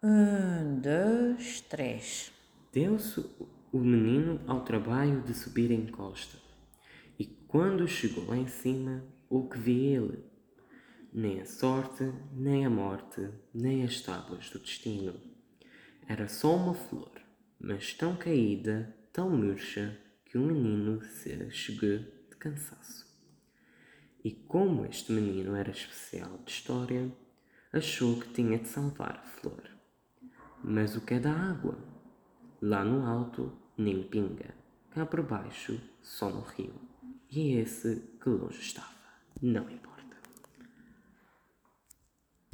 Um, dois, três. Deu-se o menino ao trabalho de subir a encosta, e quando chegou lá em cima, o que vê ele? Nem a sorte, nem a morte, nem as tábuas do destino. Era só uma flor, mas tão caída, tão murcha, que o menino se chegou de cansaço. E como este menino era especial de história, achou que tinha de salvar a flor. Mas o que é da água? Lá no alto nem pinga, cá por baixo só no rio. E esse que longe estava, não importa.